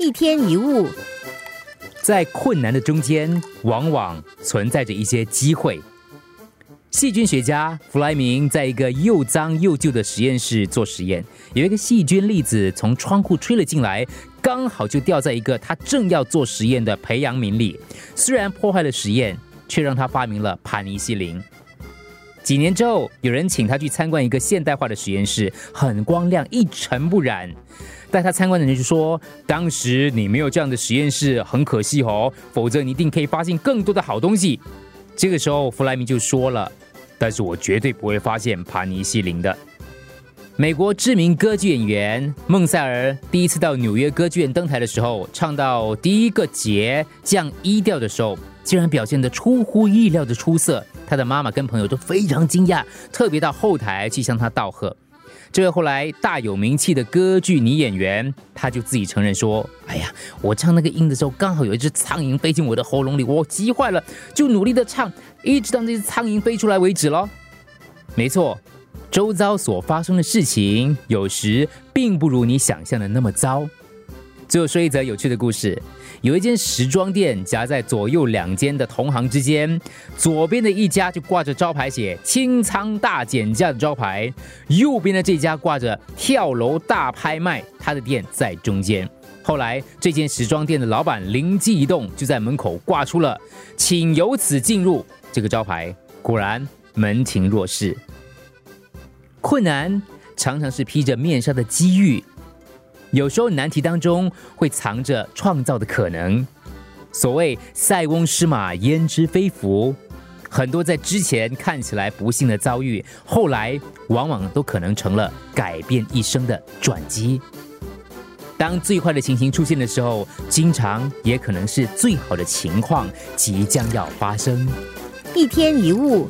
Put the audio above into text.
一天一物，在困难的中间，往往存在着一些机会。细菌学家弗莱明在一个又脏又旧的实验室做实验，有一个细菌粒子从窗户吹了进来，刚好就掉在一个他正要做实验的培养皿里。虽然破坏了实验，却让他发明了帕尼西林。几年之后，有人请他去参观一个现代化的实验室，很光亮，一尘不染。带他参观的人就说：“当时你没有这样的实验室，很可惜哦，否则你一定可以发现更多的好东西。”这个时候，弗莱明就说了：“但是我绝对不会发现帕尼西林的。”美国知名歌剧演员孟塞尔第一次到纽约歌剧院登台的时候，唱到第一个节降一调的时候，竟然表现得出乎意料的出色。他的妈妈跟朋友都非常惊讶，特别到后台去向他道贺。这位后来大有名气的歌剧女演员，她就自己承认说：“哎呀，我唱那个音的时候，刚好有一只苍蝇飞进我的喉咙里，我急坏了，就努力的唱，一直到那只苍蝇飞出来为止咯。”没错，周遭所发生的事情，有时并不如你想象的那么糟。最后说一则有趣的故事。有一间时装店夹在左右两间的同行之间，左边的一家就挂着招牌写“清仓大减价”的招牌，右边的这家挂着“跳楼大拍卖”，他的店在中间。后来，这间时装店的老板灵机一动，就在门口挂出了“请由此进入”这个招牌。果然，门庭若市。困难常常是披着面纱的机遇。有时候难题当中会藏着创造的可能。所谓“塞翁失马，焉知非福”，很多在之前看起来不幸的遭遇，后来往往都可能成了改变一生的转机。当最坏的情形出现的时候，经常也可能是最好的情况即将要发生。一天一物。